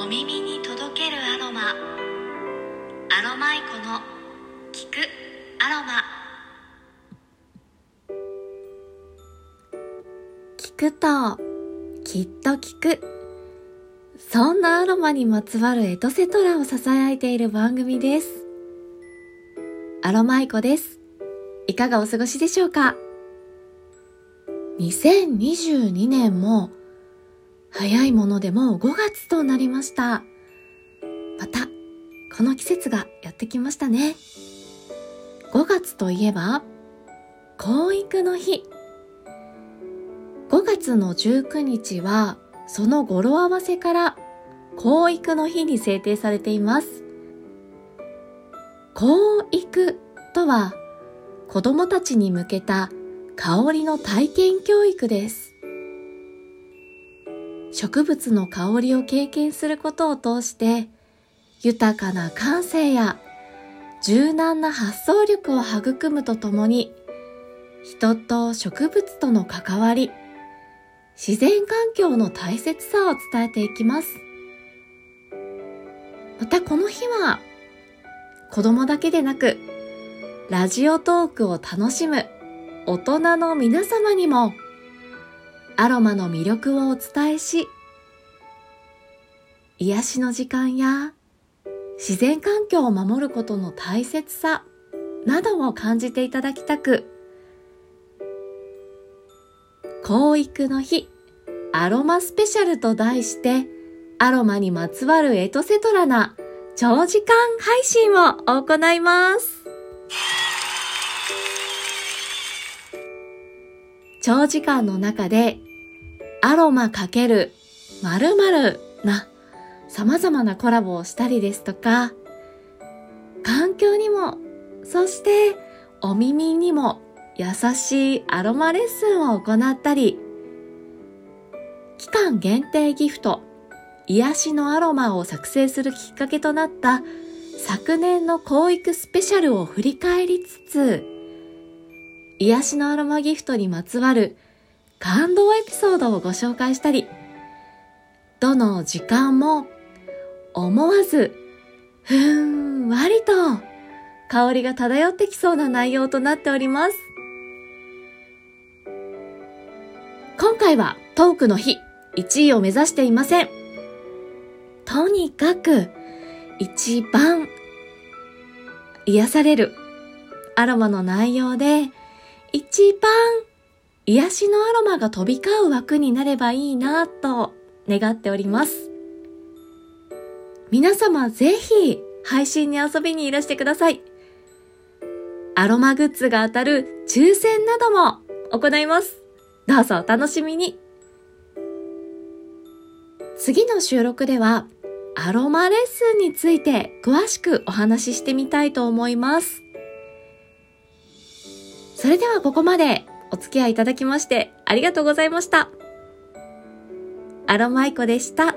お耳に届けるアロマ。アロマイコの聞くアロマ。聞くときっと聞く。そんなアロマにまつわるエトセトラを囁いている番組です。アロマイコです。いかがお過ごしでしょうか？2022年も早いものでもう5月となりました。また、この季節がやってきましたね。5月といえば、婚育の日。5月の19日は、その語呂合わせから婚育の日に制定されています。婚育とは、子供たちに向けた香りの体験教育です。植物の香りを経験することを通して豊かな感性や柔軟な発想力を育むとともに人と植物との関わり自然環境の大切さを伝えていきます。またこの日は子供だけでなくラジオトークを楽しむ大人の皆様にもアロマの魅力をお伝えし、癒しの時間や自然環境を守ることの大切さなどを感じていただきたく、教育の日アロマスペシャルと題して、アロマにまつわるエトセトラな長時間配信を行います。長時間の中でアロマかける〇〇な様々なコラボをしたりですとか、環境にも、そしてお耳にも優しいアロマレッスンを行ったり、期間限定ギフト、癒しのアロマを作成するきっかけとなった昨年の教育スペシャルを振り返りつつ、癒しのアロマギフトにまつわる感動エピソードをご紹介したり、どの時間も思わずふんわりと香りが漂ってきそうな内容となっております。今回はトークの日1位を目指していません。とにかく一番癒されるアロマの内容で一番癒しのアロマが飛び交う枠になればいいなと願っております。皆様ぜひ配信に遊びにいらしてください。アロマグッズが当たる抽選なども行います。どうぞお楽しみに。次の収録ではアロマレッスンについて詳しくお話ししてみたいと思います。それではここまでお付き合いいただきましてありがとうございました。アロマイコでした。